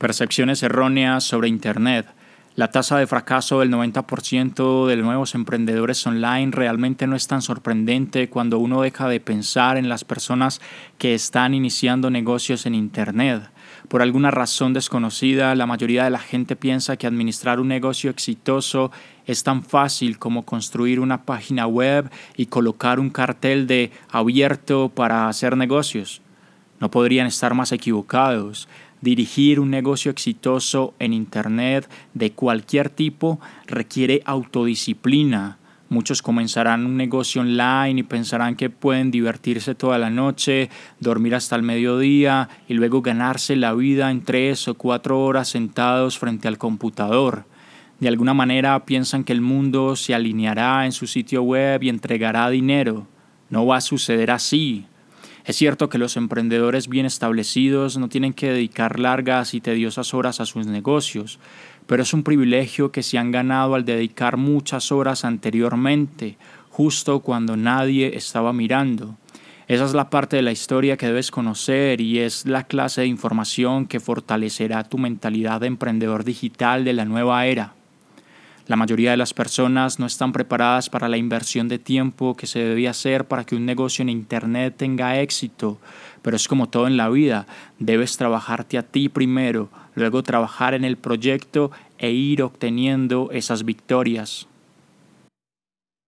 Percepciones erróneas sobre Internet. La tasa de fracaso del 90% de nuevos emprendedores online realmente no es tan sorprendente cuando uno deja de pensar en las personas que están iniciando negocios en Internet. Por alguna razón desconocida, la mayoría de la gente piensa que administrar un negocio exitoso es tan fácil como construir una página web y colocar un cartel de abierto para hacer negocios. No podrían estar más equivocados. Dirigir un negocio exitoso en Internet de cualquier tipo requiere autodisciplina. Muchos comenzarán un negocio online y pensarán que pueden divertirse toda la noche, dormir hasta el mediodía y luego ganarse la vida en tres o cuatro horas sentados frente al computador. De alguna manera piensan que el mundo se alineará en su sitio web y entregará dinero. No va a suceder así. Es cierto que los emprendedores bien establecidos no tienen que dedicar largas y tediosas horas a sus negocios, pero es un privilegio que se han ganado al dedicar muchas horas anteriormente, justo cuando nadie estaba mirando. Esa es la parte de la historia que debes conocer y es la clase de información que fortalecerá tu mentalidad de emprendedor digital de la nueva era. La mayoría de las personas no están preparadas para la inversión de tiempo que se debe hacer para que un negocio en Internet tenga éxito, pero es como todo en la vida, debes trabajarte a ti primero, luego trabajar en el proyecto e ir obteniendo esas victorias.